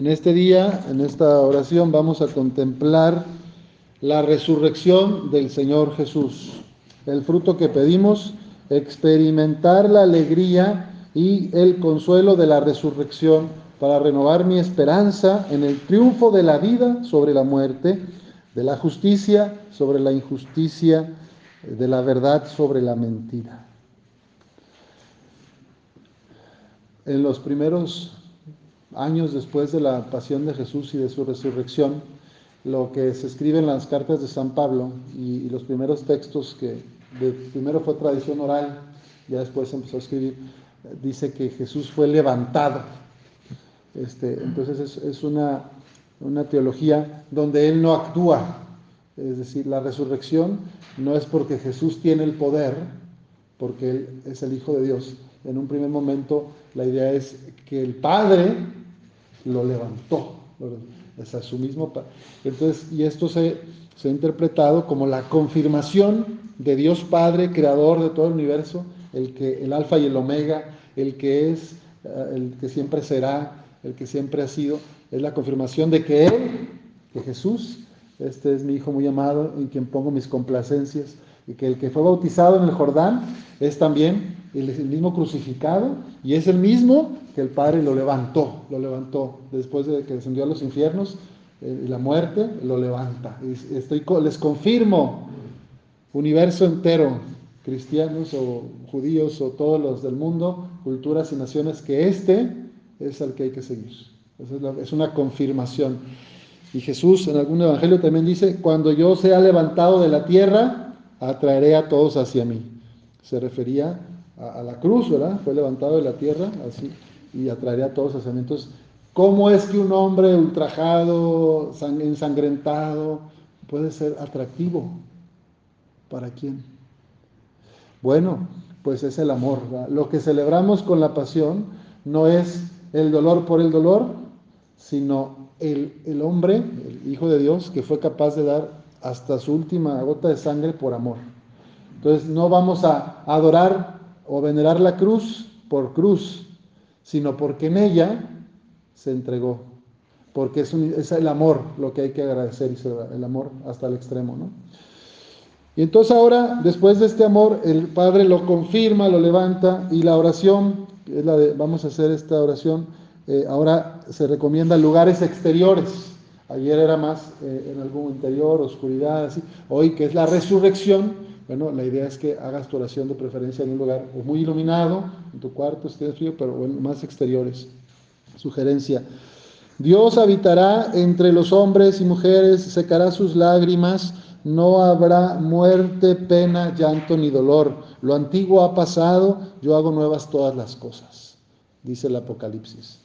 En este día, en esta oración, vamos a contemplar la resurrección del Señor Jesús. El fruto que pedimos, experimentar la alegría y el consuelo de la resurrección para renovar mi esperanza en el triunfo de la vida sobre la muerte, de la justicia sobre la injusticia, de la verdad sobre la mentira. En los primeros años después de la pasión de Jesús y de su resurrección, lo que se escribe en las cartas de San Pablo y, los primeros textos que primero fue tradición oral, ya después se empezó a escribir, dice que Jesús fue levantado. Este, entonces es, una, una teología donde Él no actúa, es decir, la resurrección no es porque Jesús tiene el poder, porque Él es el Hijo de Dios. En un primer momento la idea es que el Padre lo levantó. Es a su mismo Entonces, y esto se, se ha interpretado como la confirmación de Dios Padre, creador de todo el universo, el que el alfa y el omega, el que es, eh, el que siempre será, el que siempre ha sido, es la confirmación de que Él, que Jesús, este es mi Hijo muy amado en quien pongo mis complacencias, y que el que fue bautizado en el Jordán es también el, el mismo crucificado y es el mismo que el Padre lo levantó, lo levantó después de que descendió a los infiernos eh, y la muerte, lo levanta. Estoy, les confirmo, universo entero, cristianos o judíos o todos los del mundo, culturas y naciones, que este es el que hay que seguir. es, una confirmación. Y Jesús en algún evangelio también dice, cuando yo sea levantado de la tierra, atraeré a todos hacia mí. Se refería a, a la cruz, ¿verdad? Fue levantado de la tierra, así y atraería a todos los Entonces, ¿cómo es que un hombre ultrajado, ensangrentado, puede ser atractivo? ¿Para quién? Bueno, pues es el amor. Lo que celebramos con la pasión no es el dolor por el dolor, sino el, el, hombre, el Hijo de Dios, que fue capaz de dar hasta su última gota de sangre por amor. Entonces no vamos a adorar o venerar la cruz por cruz, sino porque en ella se entregó, porque es, el amor lo que hay que agradecer, el amor hasta el extremo, ¿no? Y entonces ahora, después de este amor, el Padre lo confirma, lo levanta y la oración, es la de, vamos a hacer esta oración, eh, ahora se recomienda lugares exteriores. Ayer era más eh, en algún interior, oscuridad, así. Hoy que es la resurrección, bueno, la idea es que hagas tu oración de preferencia en un lugar muy iluminado, en tu cuarto, si tienes frío, pero más exteriores. Sugerencia. Dios habitará entre los hombres y mujeres, secará sus lágrimas, no habrá muerte, pena, llanto ni dolor. Lo antiguo ha pasado, yo hago nuevas todas las cosas, dice el Apocalipsis.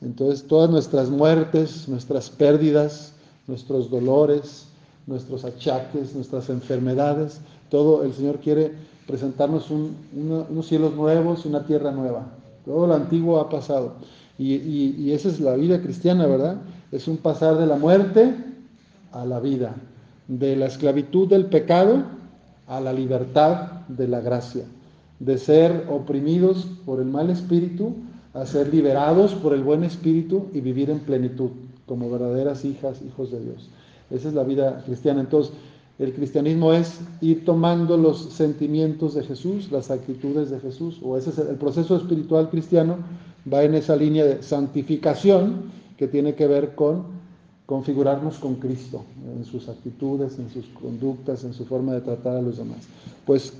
Entonces todas nuestras muertes, nuestras pérdidas, nuestros dolores, nuestros achaques, nuestras enfermedades, todo el Señor quiere presentarnos unos cielos nuevos, una tierra nueva. Todo lo antiguo ha pasado. Y, esa es la vida cristiana, ¿verdad? Es un pasar de la muerte a la vida, de la esclavitud del pecado a la libertad de la gracia, de ser oprimidos por el mal espíritu a ser liberados por el buen espíritu y vivir en plenitud como verdaderas hijas, hijos de Dios. Esa es la vida cristiana. Entonces, el cristianismo es ir tomando los sentimientos de Jesús, las actitudes de Jesús, o ese es el proceso espiritual cristiano, va en esa línea de santificación que tiene que ver con configurarnos con Cristo en sus actitudes, en sus conductas, en su forma de tratar a los demás. Pues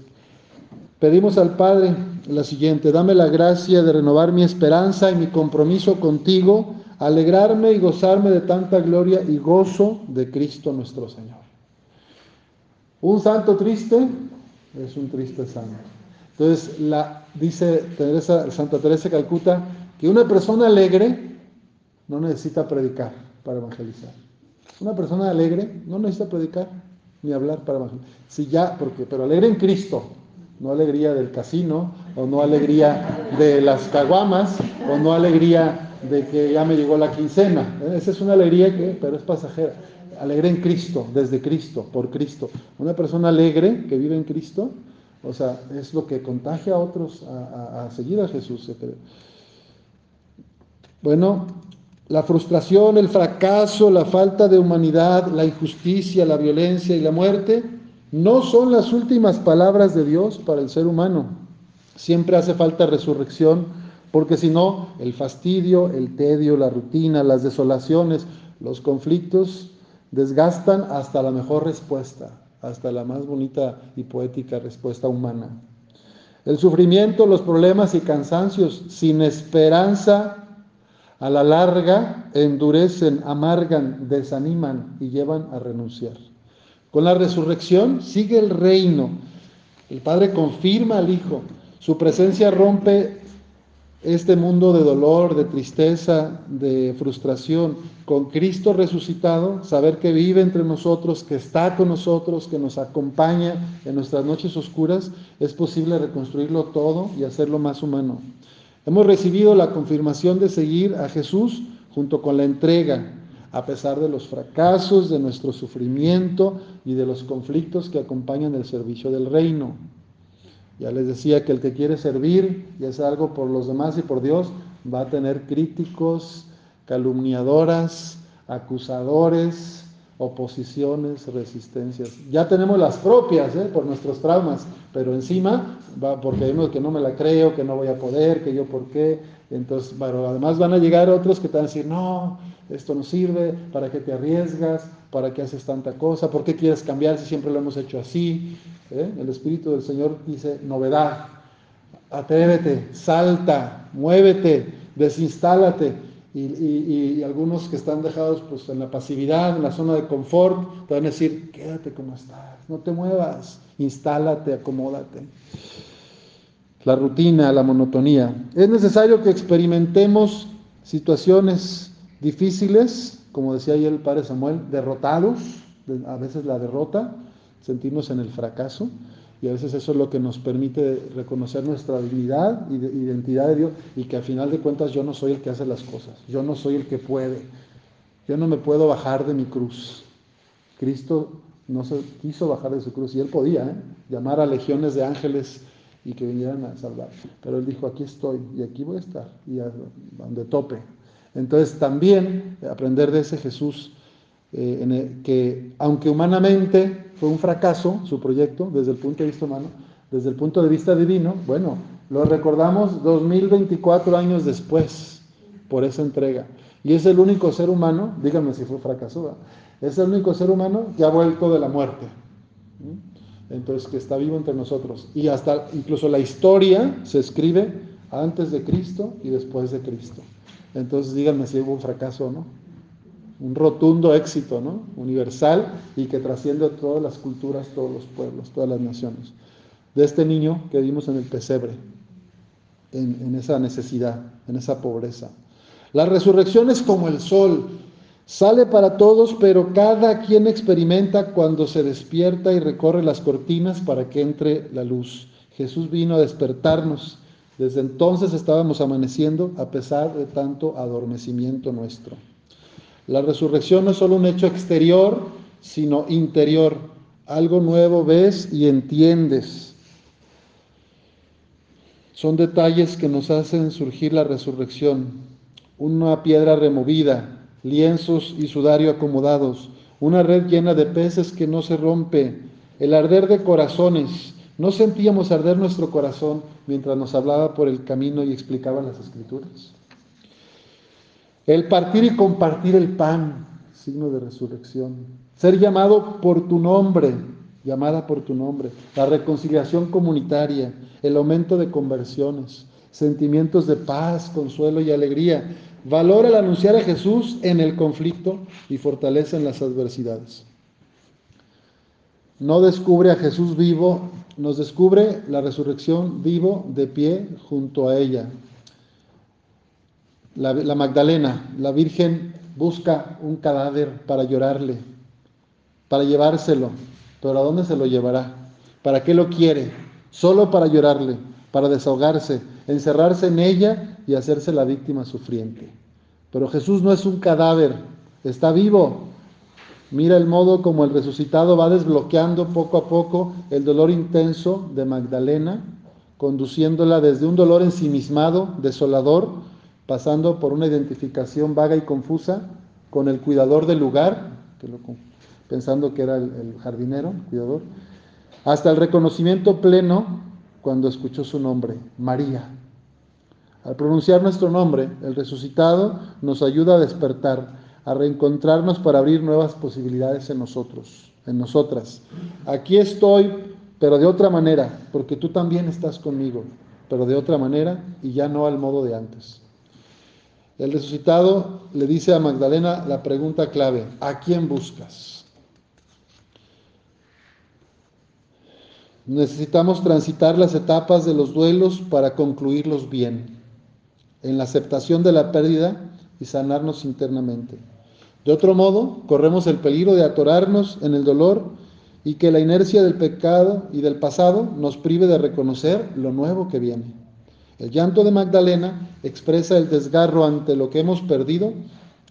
pedimos al Padre la siguiente, dame la gracia de renovar mi esperanza y mi compromiso contigo, alegrarme y gozarme de tanta gloria y gozo de Cristo nuestro Señor. Un santo triste es un triste santo. Entonces, la, dice Teresa, Santa Teresa de Calcuta que una persona alegre no necesita predicar para evangelizar. Una persona alegre no necesita predicar ni hablar para evangelizar. Si ya, porque, pero alegre en Cristo, no alegría del casino, o no alegría de las caguamas, o no alegría de que ya me llegó la quincena. Esa es una alegría que, pero es pasajera alegre en Cristo, desde Cristo, por Cristo. Una persona alegre que vive en Cristo, o sea, es lo que contagia a otros a, seguir a Jesús. Bueno, la frustración, el fracaso, la falta de humanidad, la injusticia, la violencia y la muerte no son las últimas palabras de Dios para el ser humano. Siempre hace falta resurrección, porque si no, el fastidio, el tedio, la rutina, las desolaciones, los conflictos desgastan hasta la mejor respuesta, hasta la más bonita y poética respuesta humana. El sufrimiento, los problemas y cansancios sin esperanza a la larga endurecen, amargan, desaniman y llevan a renunciar. Con la resurrección sigue el reino. El Padre confirma al Hijo. Su presencia rompe este mundo de dolor, de tristeza, de frustración. Con Cristo resucitado, saber que vive entre nosotros, que está con nosotros, que nos acompaña en nuestras noches oscuras, es posible reconstruirlo todo y hacerlo más humano. Hemos recibido la confirmación de seguir a Jesús junto con la entrega, a pesar de los fracasos, de nuestro sufrimiento y de los conflictos que acompañan el servicio del reino. Ya les decía que el que quiere servir y hacer algo por los demás y por Dios va a tener críticos, calumniadoras, acusadores, oposiciones, resistencias. Ya tenemos las propias ¿eh? por nuestros traumas, pero encima, va, porque uno que no me la creo, que no voy a poder, que yo por qué. Entonces, además van a llegar otros que te van a decir, no, esto no sirve, ¿para qué te arriesgas? ¿Para qué haces tanta cosa? ¿Por qué quieres cambiar si siempre lo hemos hecho así? ¿Eh? El Espíritu del Señor dice, novedad, atrévete, salta, muévete, desinstálate y, algunos que están dejados pues, en la pasividad, en la zona de confort, te van a decir, quédate como estás, no te muevas, instálate, acomódate. La rutina, la monotonía. Es necesario que experimentemos situaciones difíciles, como decía ayer el padre Samuel, derrotados, a veces la derrota, sentirnos en el fracaso, y a veces eso es lo que nos permite reconocer nuestra dignidad y identidad de Dios y que al final de cuentas yo no soy el que hace las cosas, yo no soy el que puede, yo no me puedo bajar de mi cruz. Cristo no se quiso bajar de su cruz y él podía ¿eh? llamar a legiones de ángeles y que vinieran a salvar. Pero él dijo, aquí estoy y aquí voy a estar y a donde tope. Entonces también aprender de ese Jesús eh, que aunque humanamente fue un fracaso su proyecto desde el punto de vista humano, desde el punto de vista divino, bueno, lo recordamos 2024 años después por esa entrega. Y es el único ser humano, díganme si fue fracaso, es el único ser humano que ha vuelto de la muerte. Entonces, que está vivo entre nosotros. Y hasta incluso la historia se escribe antes de Cristo y después de Cristo. Entonces, díganme si hubo un fracaso o no un rotundo éxito ¿no? universal y que trasciende a todas las culturas, todos los pueblos, todas las naciones. De este niño que vimos en el pesebre, en, en esa necesidad, en esa pobreza. La resurrección es como el sol, sale para todos, pero cada quien experimenta cuando se despierta y recorre las cortinas para que entre la luz. Jesús vino a despertarnos. Desde entonces estábamos amaneciendo a pesar de tanto adormecimiento nuestro. La resurrección no es solo un hecho exterior, sino interior. Algo nuevo ves y entiendes. Son detalles que nos hacen surgir la resurrección. Una piedra removida, lienzos y sudario acomodados, una red llena de peces que no se rompe, el arder de corazones. No sentíamos arder nuestro corazón mientras nos hablaba por el camino y explicaba las escrituras. El partir y compartir el pan, signo de resurrección. Ser llamado por tu nombre, llamada por tu nombre. La reconciliación comunitaria, el aumento de conversiones, sentimientos de paz, consuelo y alegría. Valor al anunciar a Jesús en el conflicto y fortalece en las adversidades. No descubre a Jesús vivo, nos descubre la resurrección vivo de pie junto a ella, la, Magdalena, la Virgen busca un cadáver para llorarle, para llevárselo, pero ¿a dónde se lo llevará? ¿Para qué lo quiere? Solo para llorarle, para desahogarse, encerrarse en ella y hacerse la víctima sufriente. Pero Jesús no es un cadáver, está vivo. Mira el modo como el resucitado va desbloqueando poco a poco el dolor intenso de Magdalena, conduciéndola desde un dolor ensimismado, desolador, pasando por una identificación vaga y confusa con el cuidador del lugar, pensando que era el, jardinero, el cuidador, hasta el reconocimiento pleno cuando escuchó su nombre, María. Al pronunciar nuestro nombre, el resucitado nos ayuda a despertar, a reencontrarnos para abrir nuevas posibilidades en nosotros, en nosotras. Aquí estoy, pero de otra manera, porque tú también estás conmigo, pero de otra manera y ya no al modo de antes. El resucitado le dice a Magdalena la pregunta clave, ¿a quién buscas? Necesitamos transitar las etapas de los duelos para concluirlos bien, en la aceptación de la pérdida y sanarnos internamente. De otro modo, corremos el peligro de atorarnos en el dolor y que la inercia del pecado y del pasado nos prive de reconocer lo nuevo que viene. El llanto de Magdalena expresa el desgarro ante lo que hemos perdido,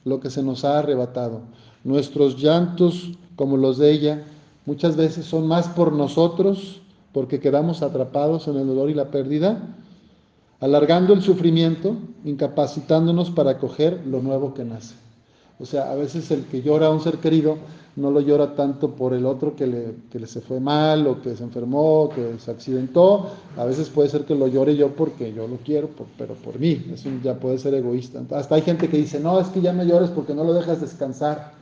lo que se nos ha arrebatado. Nuestros llantos, como los de ella, muchas veces son más por nosotros, porque quedamos atrapados en el dolor y la pérdida, alargando el sufrimiento, incapacitándonos para acoger lo nuevo que nace. O sea, a veces el que llora a un ser querido no lo llora tanto por el otro que le, que le se fue mal o que se enfermó, que se accidentó. A veces puede ser que lo llore yo porque yo lo quiero, pero por mí. Ya puede ser egoísta. Hasta hay gente que dice, no, es que ya me llores porque no lo dejas descansar.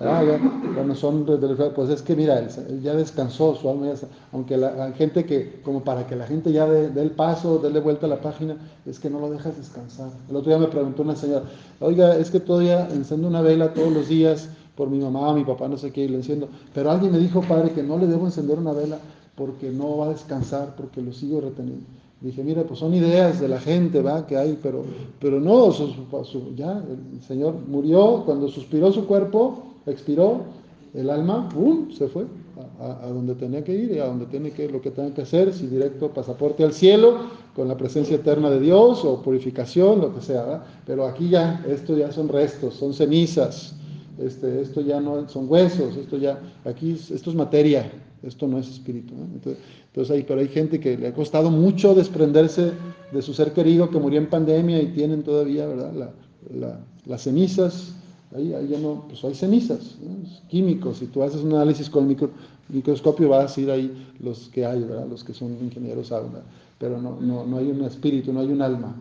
Cuando son, pues es que mira, él, ya descansó, su alma ya, aunque la, gente que, como para que la gente ya dé, el paso, déle vuelta a la página, es que no lo dejas descansar. El otro día me preguntó una señora, oiga, es que todavía enciendo una vela todos los días por mi mamá, mi papá, no sé qué, y lo enciendo, pero alguien me dijo, padre, que no le debo encender una vela porque no va a descansar, porque lo sigo reteniendo. Dije, mira, pues son ideas de la gente, ¿va? Que hay, pero, pero no, ya el Señor murió, cuando suspiró su cuerpo, expiró, el alma, ¡pum!, se fue a, donde tenía que ir y a donde tiene que, lo que tenga que hacer, si directo pasaporte al cielo, con la presencia eterna de Dios, o purificación, lo que sea, ¿va? Pero aquí ya, esto ya son restos, son cenizas, este, esto ya no son huesos, esto ya, aquí, esto es materia, esto no es espíritu. Entonces, entonces hay, pero hay gente que le ha costado mucho desprenderse de su ser querido que murió en pandemia y tienen todavía, ¿verdad? las cenizas, ahí, ahí, ya no, pues hay cenizas, químicos. Si tú haces un análisis con el microscopio vas a ir ahí los que hay, ¿verdad? Los que son ingenieros pero no, no, no hay un espíritu, no hay un alma.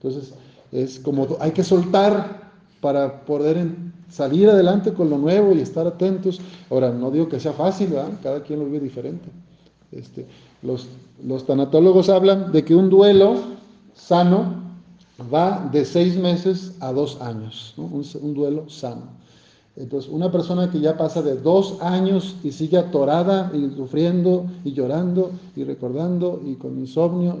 Entonces es como hay que soltar para poder salir adelante con lo nuevo y estar atentos. Ahora, no digo que sea fácil, cada quien lo vive diferente. Este, los, los tanatólogos hablan de que un duelo sano va de seis meses a dos años, un, duelo sano. Entonces, una persona que ya pasa de dos años y sigue atorada y sufriendo y llorando y recordando y con insomnio,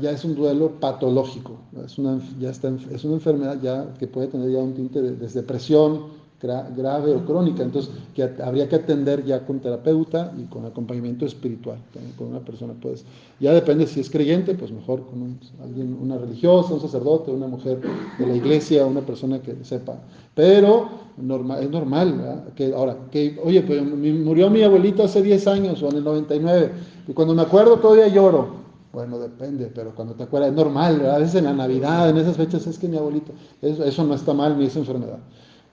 ya es un duelo patológico, es una, ya es una enfermedad ya que puede tener ya un tinte de depresión, grave o crónica, entonces que habría que atender ya con terapeuta y con acompañamiento espiritual, con una persona pues, ya depende si es creyente, pues mejor con alguien, una religiosa, un sacerdote, una mujer de la iglesia, una persona que sepa, pero normal, es normal, que ahora, que, oye, pues murió mi abuelito hace 10 años o en el 99, y cuando me acuerdo todavía lloro, bueno, depende, pero cuando te acuerdas, es normal, a veces en la Navidad, en esas fechas, es que mi abuelito, eso, eso no está mal ni es enfermedad.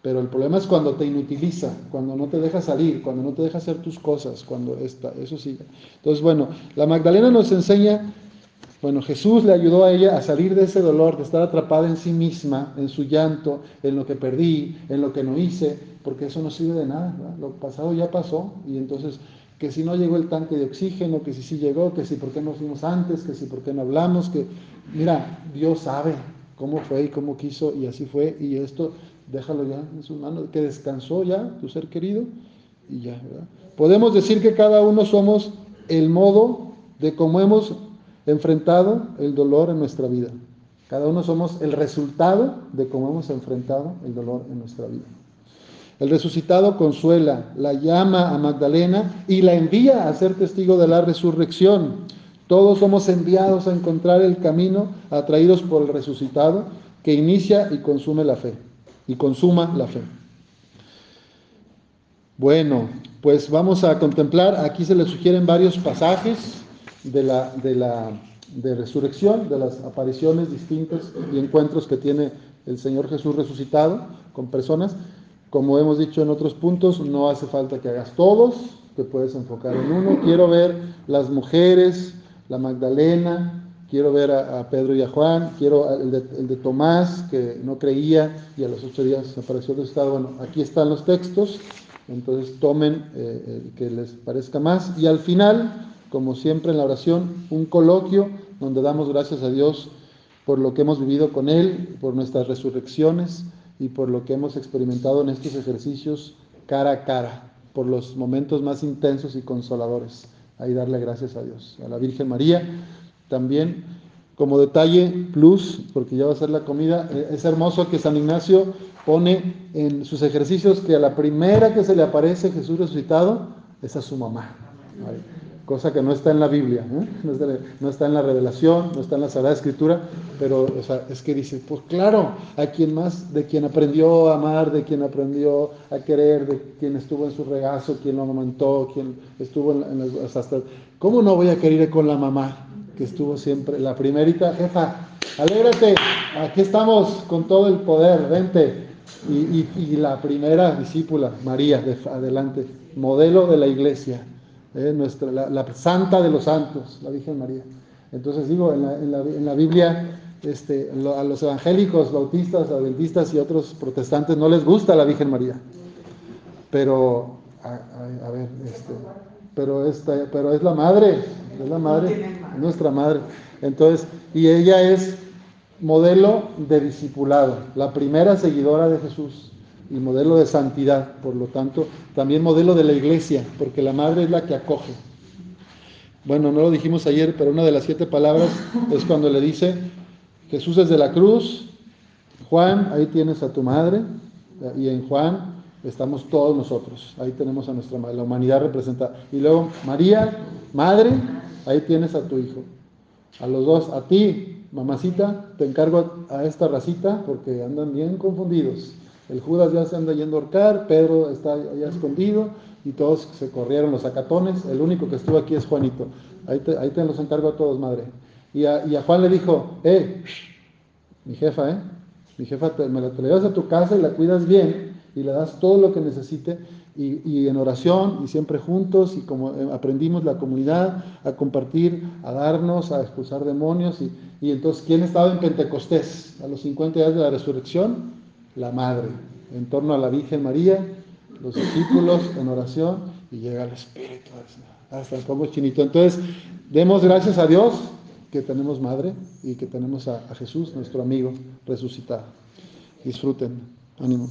Pero el problema es cuando te inutiliza, cuando no te deja salir, cuando no te deja hacer tus cosas, cuando está, eso sigue. Entonces, bueno, la Magdalena nos enseña, bueno, Jesús le ayudó a ella a salir de ese dolor, de estar atrapada en sí misma, en su llanto, en lo que perdí, en lo que no hice, porque eso no sirve de nada. Lo pasado ya pasó y entonces que si no llegó el tanque de oxígeno, que si sí llegó, que si por qué no fuimos antes, que si por qué no hablamos, que mira, Dios sabe cómo fue y cómo quiso y así fue y esto déjalo ya en sus manos, que descansó ya tu ser querido y ya, ¿verdad? Podemos decir que cada uno somos el modo de cómo hemos enfrentado el dolor en nuestra vida. Cada uno somos el resultado de cómo hemos enfrentado el dolor en nuestra vida. El resucitado consuela, la llama a Magdalena y la envía a ser testigo de la resurrección. Todos somos enviados a encontrar el camino atraídos por el resucitado que inicia y consume la fe y consuma la fe. Bueno, pues vamos a contemplar, aquí se le sugieren varios pasajes de la, de la de resurrección, de las apariciones distintas y encuentros que tiene el Señor Jesús resucitado con personas. Como hemos dicho en otros puntos, no hace falta que hagas todos, te puedes enfocar en uno. Quiero ver las mujeres, la Magdalena, quiero ver a, Pedro y a Juan, quiero el de, Tomás, que no creía y a los ocho días apareció estado. Bueno, aquí están los textos, entonces tomen eh, el que les parezca más. Y al final, como siempre en la oración, un coloquio donde damos gracias a Dios por lo que hemos vivido con Él, por nuestras resurrecciones y por lo que hemos experimentado en estos ejercicios cara a cara, por los momentos más intensos y consoladores. Ahí darle gracias a Dios, a la Virgen María también como detalle plus, porque ya va a ser la comida, eh, es hermoso que San Ignacio pone en sus ejercicios que a la primera que se le aparece Jesús resucitado es a su mamá. Cosa que no está en la Biblia, ¿eh? no, está, en la revelación, no está en la Sagrada Escritura, pero es que dice, pues claro, a quien más, de quien aprendió a amar, de quien aprendió a querer, de quien estuvo en su regazo, quien lo amamantó, quien estuvo en, en hasta, ¿cómo no voy a querer ir con la mamá? Que estuvo siempre, la primerita, jefa, alégrate, aquí estamos con todo el poder, vente. Y, la primera discípula, María, de, adelante, modelo de la iglesia, eh, nuestra, la, santa de los santos, la Virgen María. Entonces digo, en la, en la, en la Biblia, este, a los evangélicos, bautistas, adventistas y otros protestantes no les gusta la Virgen María. Pero, a, ver, este, pero, esta, pero es la madre, es la madre, nuestra madre. Entonces, y ella es modelo de discipulado, la primera seguidora de Jesús y modelo de santidad, por lo tanto, también modelo de la iglesia, porque la madre es la que acoge. Bueno, no lo dijimos ayer, pero una de las siete palabras es cuando le dice, Jesús es de la cruz, Juan, ahí tienes a tu madre, y en Juan estamos todos nosotros, ahí tenemos a nuestra madre, la humanidad representada. Y luego María, madre, ahí tienes a tu hijo. A los dos, a ti, mamacita, te encargo a esta racita porque andan bien confundidos. El Judas ya se anda yendo a ahorcar, Pedro está ya escondido y todos se corrieron los acatones. El único que estuvo aquí es Juanito. Ahí te, ahí te los encargo a todos, madre. Y a, y a Juan le dijo, eh, mi jefa, ¿eh? Mi jefa, me la, te la llevas a tu casa y la cuidas bien y le das todo lo que necesite y, en oración y siempre juntos y como eh, aprendimos la comunidad a compartir, a darnos, a expulsar demonios y, y entonces ¿quién estaba en Pentecostés a los 50 días de la resurrección? La Madre, en torno a la Virgen María, los discípulos en oración y llega el Espíritu hasta el como chinito. Entonces, demos gracias a Dios que tenemos Madre y que tenemos a Jesús, nuestro amigo resucitado. Disfruten. Ánimo.